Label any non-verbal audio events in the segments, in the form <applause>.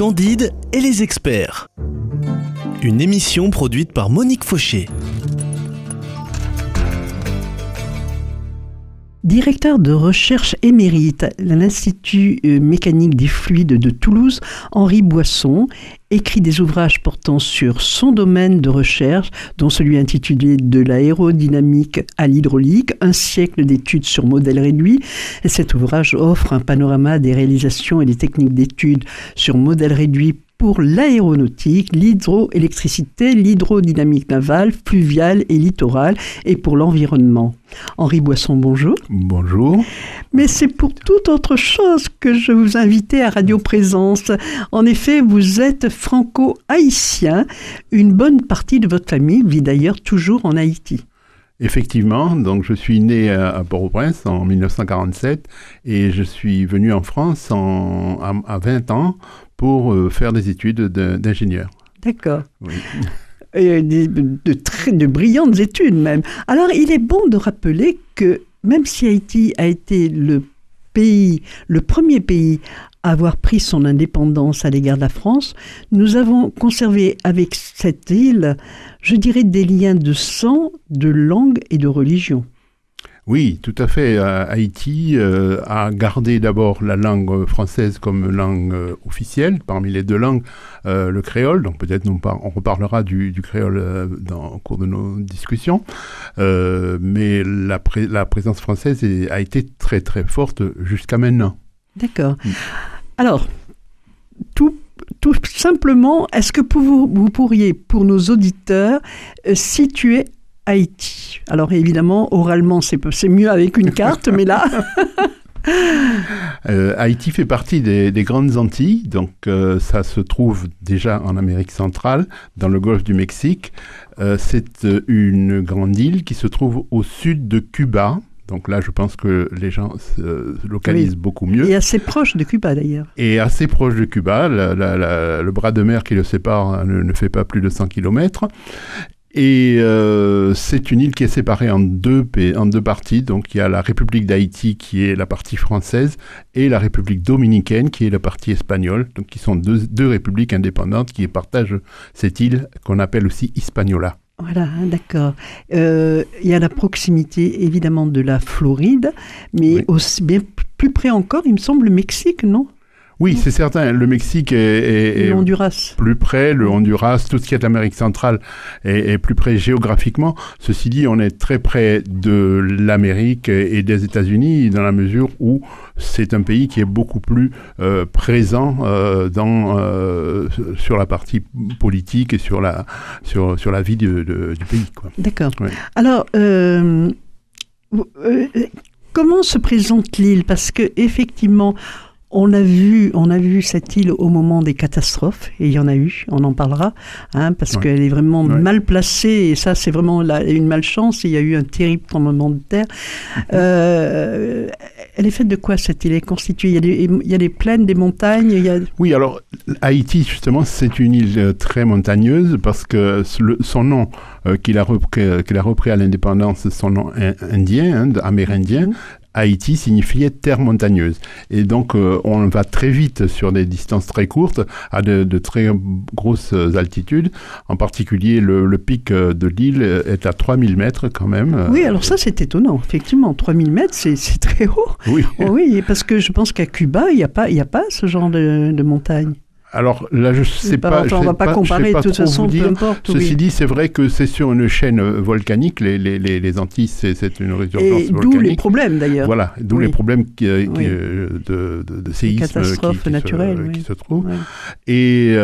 Candide et les experts. Une émission produite par Monique Fauché. Directeur de recherche émérite à l'Institut euh, mécanique des fluides de Toulouse, Henri Boisson écrit des ouvrages portant sur son domaine de recherche, dont celui intitulé De l'aérodynamique à l'hydraulique, un siècle d'études sur modèle réduit. Et cet ouvrage offre un panorama des réalisations et des techniques d'études sur modèle réduit pour l'aéronautique, l'hydroélectricité, l'hydrodynamique navale, fluviale et littorale, et pour l'environnement. Henri Boisson, bonjour. Bonjour. Mais c'est pour toute autre chose que je vous invitais à Radio Présence. En effet, vous êtes franco-haïtien. Une bonne partie de votre famille vit d'ailleurs toujours en Haïti. Effectivement, donc je suis né à Port-au-Prince en 1947 et je suis venu en France à, 20 ans pour euh, faire des études d'ingénieur. D'accord. Oui. <laughs> de, très, de brillantes études même. Alors il est bon de rappeler que même si Haïti a été le pays, le premier pays à avoir pris son indépendance à l'égard de la France, nous avons conservé avec cette île, je dirais, des liens de sang, de langue et de religion. Oui, tout à fait. Haïti euh, a gardé d'abord la langue française comme langue euh, officielle, parmi les deux langues, euh, le créole. Donc peut-être on, on, reparlera du, créole dans, au cours de nos discussions. mais la, la, présence française a été très très forte jusqu'à maintenant. D'accord. Mm. Alors, tout tout simplement, est-ce que vous, vous, pourriez, pour nos auditeurs, situer Haïti. Alors évidemment, oralement, c'est mieux avec une carte, mais là... <laughs> Euh, Haïti fait partie des, grandes Antilles, donc euh, ça se trouve déjà en Amérique centrale, dans le golfe du Mexique. Euh, c'est une grande île qui se trouve au sud de Cuba. Donc là, je pense que les gens se localisent beaucoup mieux. Et assez proche de Cuba d'ailleurs. Et assez proche de Cuba. le bras de mer qui le sépare ne, ne fait pas plus de 100 km. Et euh, c'est une île qui est séparée en deux, en deux parties. Donc il y a la République d'Haïti qui est la partie française et la République dominicaine qui est la partie espagnole. Donc qui sont deux, deux républiques indépendantes qui partagent cette île qu'on appelle aussi Hispaniola. Voilà, d'accord. Euh, il y a la proximité évidemment de la Floride, mais aussi bien plus près encore, il me semble, le Mexique, non? Oui, c'est certain. Le Mexique est, plus près, le Honduras, tout ce qui est Amérique centrale est, plus près géographiquement. Ceci dit, on est très près de l'Amérique et des États-Unis dans la mesure où c'est un pays qui est beaucoup plus euh, présent euh, dans, euh, sur la partie politique et sur la, sur, sur la vie du pays. D'accord. Alors, comment se présente l'île? Parce que effectivement, on a vu, on a vu cette île au moment des catastrophes, et il y en a eu, on en parlera, hein, parce qu'elle est vraiment mal placée, et ça c'est vraiment une malchance, il y a eu un terrible tremblement de terre. Mhm. Euh, elle est faite de quoi cette île? Est constituée il y, a des, il y a des plaines, des montagnes il y a... Oui, alors Haïti justement c'est une île euh, très montagneuse, parce que son nom euh, qu'il a, repris, a repris à l'indépendance, son nom indien, hein, amérindien, mhm. Haïti signifiait terre montagneuse. Et donc, euh, on va très vite sur des distances très courtes, à de, très grosses altitudes. En particulier, le, pic euh, de l'île est à 3000 mètres quand même. Oui, alors ça, c'est étonnant. Effectivement, 3000 mètres, c'est très haut. Oui. oui, parce que je pense qu'à Cuba, il n'y a, pas, a pas ce genre de, de montagne. Alors là, je ne sais pas. on ne va pas, comparer de toute façon, peu importe. Ceci dit, c'est vrai que c'est sur une chaîne euh, volcanique. Les, les, les, Antilles, c'est une résurgence volcanique. D'où les problèmes d'ailleurs. Voilà, d'où les problèmes qui, euh, euh, de, de, de séisme catastrophes qui, naturelles, qui se trouvent. Et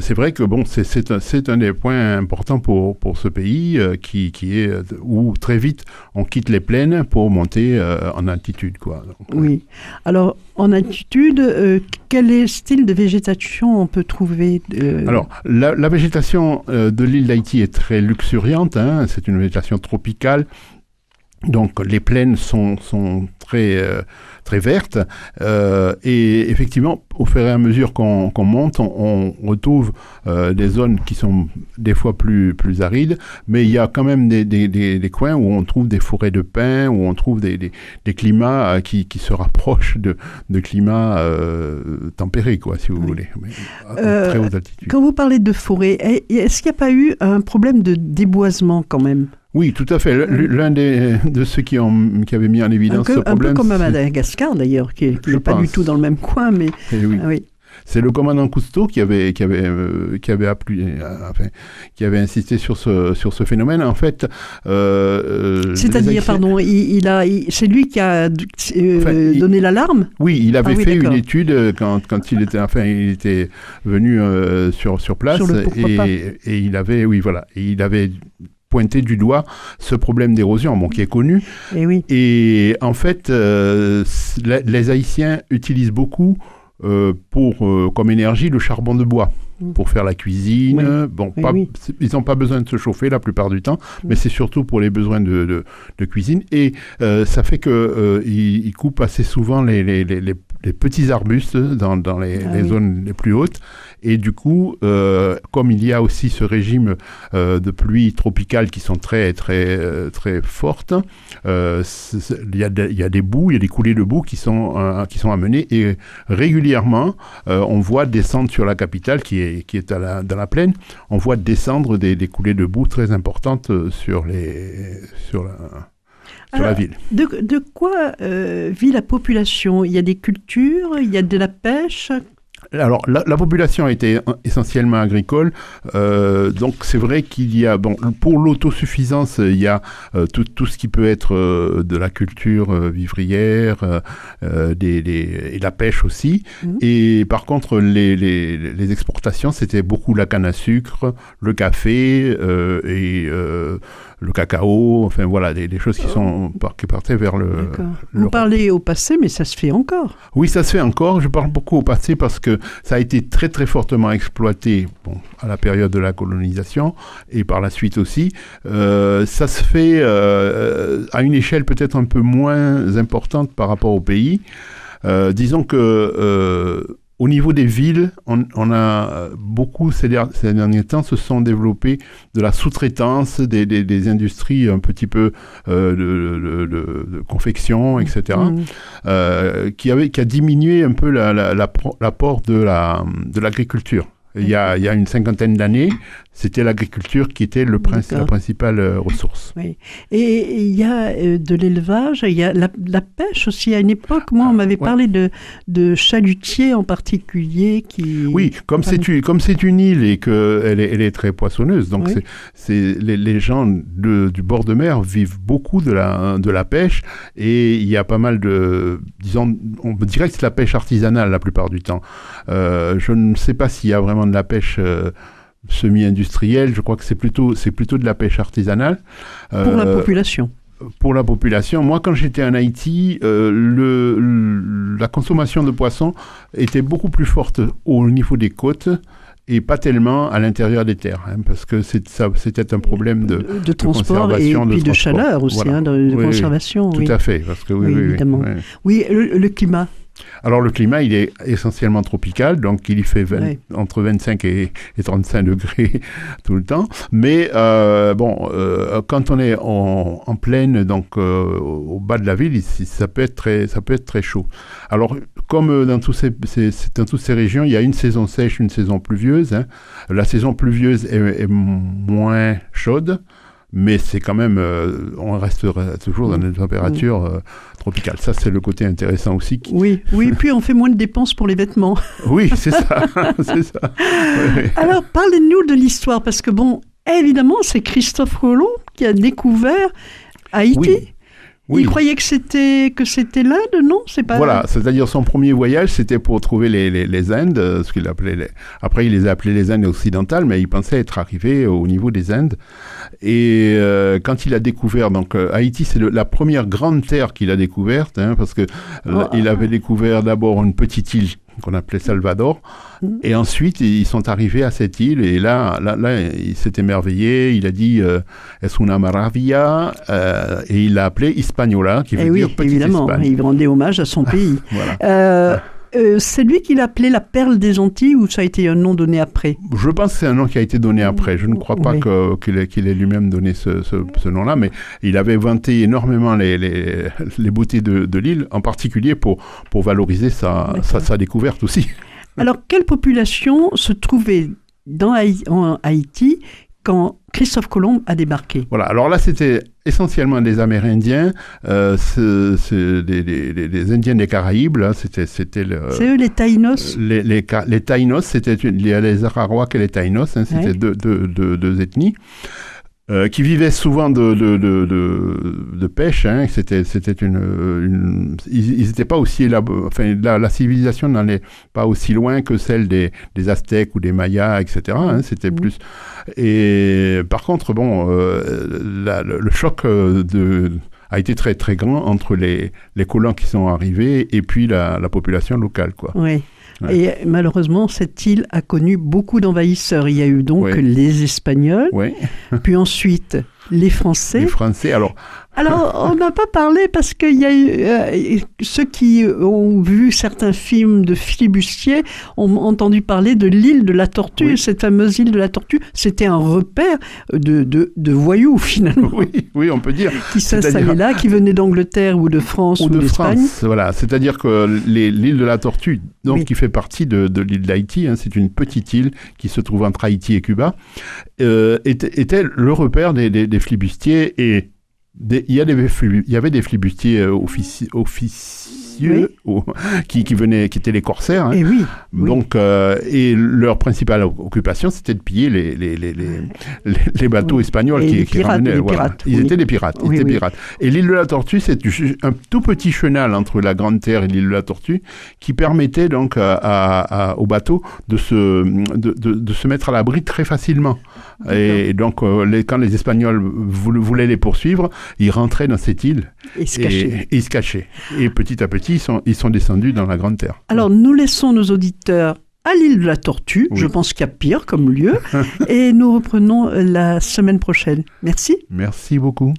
c'est vrai que bon, c'est un, un, des points importants pour, pour ce pays qui, qui est où très vite on quitte les plaines pour monter en altitude. Quoi. oui. Alors, en altitude, quel style de végétation on peut trouver euh, Alors, la, végétation euh, de l'île d'Haïti est très luxuriante. Hein. c'est une végétation tropicale. Donc, les plaines sont, sont très, euh, très verte. et effectivement, au fur et à mesure qu'on monte, on, retrouve des zones qui sont des fois plus, plus arides, mais il y a quand même des, des, des, coins où on trouve des forêts de pins, où on trouve des, des climats qui, qui, se rapprochent de, de climats tempérés, quoi, si vous voulez, à très haute altitude. Quand vous parlez de forêt, est-ce qu'il n'y a pas eu un problème de déboisement quand même? Oui, tout à fait. L'un de ceux qui, ont, qui avaient mis en évidence ce problème. Un peu comme à Madagascar d'ailleurs, qui n'est pas du tout dans le même coin, mais. Eh ah oui. C'est le commandant Cousteau qui avait, qui avait, euh, qui avait appelé, euh, enfin, qui avait insisté sur ce, sur ce phénomène. En fait, euh, c'est-à-dire, pardon, il, a, c'est lui qui a donné l'alarme? Oui, il avait ah fait une étude quand, quand il était, enfin, il était venu sur sur place et, et, il avait, oui, voilà, et il avait pointé du doigt ce problème d'érosion, bon, qui est connu. Et, eh oui. et en fait, les Haïtiens utilisent beaucoup euh, pour, euh, comme énergie le charbon de bois mm. pour faire la cuisine. Bon, pas, ils n'ont pas besoin de se chauffer la plupart du temps, mm. mais c'est surtout pour les besoins de, de, cuisine. Et euh, ça fait qu'ils ils coupent assez souvent les, les, les, les petits arbustes dans, dans les, ah zones les plus hautes. Et du coup, euh, comme il y a aussi ce régime euh, de pluie tropicale qui sont très très euh, très fortes, il y, a il, y a des bouts, il y a des coulées de boue qui sont qui sont amenées. Et régulièrement, on voit descendre sur la capitale qui est qui est à la, dans la plaine, on voit descendre des, des coulées de boue très importantes sur les sur la la ville. De, de quoi vit la population? Il y a des cultures, il y a de la pêche? Alors, la, population était essentiellement agricole, euh, donc c'est vrai qu'il y a, bon, pour l'autosuffisance, il y a euh, tout, tout, ce qui peut être euh, de la culture vivrière, des, et la pêche aussi. Mmh. Et par contre, les, les, les exportations, c'était beaucoup la canne à sucre, le café et le cacao, enfin voilà, des, choses qui sont qui partaient vers le. Vous parlez au passé, mais ça se fait encore. Oui, ça se fait encore. Je parle beaucoup au passé parce que ça a été très très fortement exploité bon, à la période de la colonisation et par la suite aussi. Euh, ça se fait euh, à une échelle peut-être un peu moins importante par rapport au pays. Euh, disons que au niveau des villes, on, a euh, beaucoup ces, derniers temps se sont développés de la sous-traitance des, industries un petit peu euh, de, confection, etc., mmh. euh, qui, avait, qui a diminué un peu l'apport la, de l'agriculture. Il y, a, il y a une cinquantaine d'années, c'était l'agriculture qui était le la principale euh, ressource. Oui. Et il y a euh, de l'élevage, il y a la, pêche aussi. À une époque, moi, on ah, m'avait parlé de, de chalutiers en particulier qui. Oui, comme c'est comme c'est une île et qu'elle est, elle est très poissonneuse, donc c'est, les, les, gens du bord de mer vivent beaucoup de la, de la pêche et il y a pas mal de, disons, on dirait que c'est la pêche artisanale la plupart du temps. Euh, je ne sais pas s'il y a vraiment de la pêche semi-industrielle. Je crois que c'est plutôt, c'est plutôt de la pêche artisanale. Pour la euh, population pour la population. Moi, quand j'étais en Haïti, euh, le, la consommation de poissons était beaucoup plus forte au niveau des côtes et pas tellement à l'intérieur des terres, hein, parce que c'était un problème de, de, transport et puis de, chaleur aussi, hein, de, conservation. Tout à fait, parce que oui, oui évidemment. Oui, le, climat. Alors le climat, il est essentiellement tropical, donc il y fait entre 25 et, 35 degrés <laughs> tout le temps. Mais euh, bon, euh, quand on est en, en plaine, donc euh, au bas de la ville, ça peut être très, ça peut être très chaud. Alors comme dans, tous ces, dans toutes ces régions, il y a une saison sèche, une saison pluvieuse. Hein. La saison pluvieuse est moins chaude mais c'est quand même, euh, on reste toujours dans des températures euh, tropicales. Ça, c'est le côté intéressant aussi. Oui, <laughs> oui, puis on fait moins de dépenses pour les vêtements. <laughs> oui, c'est ça, <laughs> c'est ça. Alors, parlez-nous de l'histoire, parce que bon, évidemment, c'est Christophe Colomb qui a découvert Haïti. Oui. Il croyait que c'était que c'était l'Inde, non? C'est pas. Voilà, c'est-à-dire son premier voyage, c'était pour trouver les, les, les Indes, ce qu'il appelait. Les... Après, il les a appelés les Indes occidentales, mais il pensait être arrivé au niveau des Indes. Et euh, quand il a découvert, donc euh, Haïti, c'est la première grande terre qu'il a découverte, hein, parce que euh, oh. il avait découvert d'abord une petite île qu'on appelait Salvador. Et ensuite, ils sont arrivés à cette île et là, là, là il s'est émerveillé. Il a dit euh, Es una maravilla euh, et il l'a appelé Hispaniola, qui veut Eh oui, dire petite évidemment, Espagne. il rendait hommage à son <laughs> pays. Voilà. Euh, c'est lui qui l'appelait la perle des Antilles ou ça a été un nom donné après Je pense que c'est un nom qui a été donné après. Je ne crois pas Oui. que- qu'il ait, qu'il ait lui-même donné ce, ce- ce nom-là, mais il avait vanté énormément les, les, les beautés de, de l'île, en particulier pour, pour valoriser sa, sa, sa découverte aussi. Alors, quelle population se trouvait dans Haï- en Haïti quand Christophe Colomb a débarqué Voilà, alors là, c'était essentiellement des Amérindiens, euh, des, des- des- des Indiens des Caraïbes, là, c'était, c'était le- C'est eux les Taïnos les, les, les Taïnos, c'était il y a les Ararois et les Taïnos, hein, c'était Ouais. deux, deux, deux, deux ethnies. Euh, qui vivaient souvent de, de, de, de, de pêche. Hein. C'était, c'était une, une- ils n'étaient pas aussi élab- enfin la, la civilisation n'allait pas aussi loin que celle des, des Aztèques ou des Mayas, etc. hein. C'était Mhm. plus. Et par contre, bon, euh, la- le, le choc euh, de a été très très grand entre les, les colons qui sont arrivés et puis la, la population locale, quoi. Oui. Ouais. Et malheureusement, cette île a connu beaucoup d'envahisseurs. Il y a eu donc Ouais. les Espagnols, puis ensuite les Français. les Français. Alors, Alors, on n'a pas parlé parce qu'il y a eu euh, ceux qui ont vu certains films de flibustiers ont entendu parler de l'île de la Tortue. Oui. Cette fameuse île de la Tortue, c'était un repère de, de, de voyous finalement oui, oui, on peut dire. qui s'installaient là, qui venaient d'Angleterre ou de France ou, Ou de d'Espagne. Voilà. C'est-à-dire que l'île de la Tortue, donc Oui. qui fait partie de, de l'île d'Haïti, hein, c'est une petite île qui se trouve entre Haïti et Cuba, euh, était, était le repère des, des, des flibustiers et des- il y, a des, il y avait des flibustiers euh, offici- <laughs> ou- qui, qui venaient, qui étaient les corsaires. hein. Et oui, oui. Donc, euh, et leur principale occupation, c'était de piller les, les, les, les, les- les bateaux espagnols Et qui, qui pirates, ramenaient. les voilà. pirates, Ils étaient des pirates. Ils étaient pirates. Et l'île de la Tortue, c'est un tout petit chenal entre la Grande Terre et l'île de la Tortue qui permettait donc à, à- à- aux bateaux de se, de, de- de se mettre à l'abri très facilement. Et, donc, euh, les- quand les Espagnols voulaient, les poursuivre, ils rentraient dans cette île Et se et, ils se cachaient. Et petit à ils sont, descendus dans la Grande Terre. Alors, nous laissons nos auditeurs à l'île de la Tortue. Je pense qu'il y a pire comme lieu. <laughs> et nous reprenons euh, la semaine prochaine. Merci. Merci beaucoup.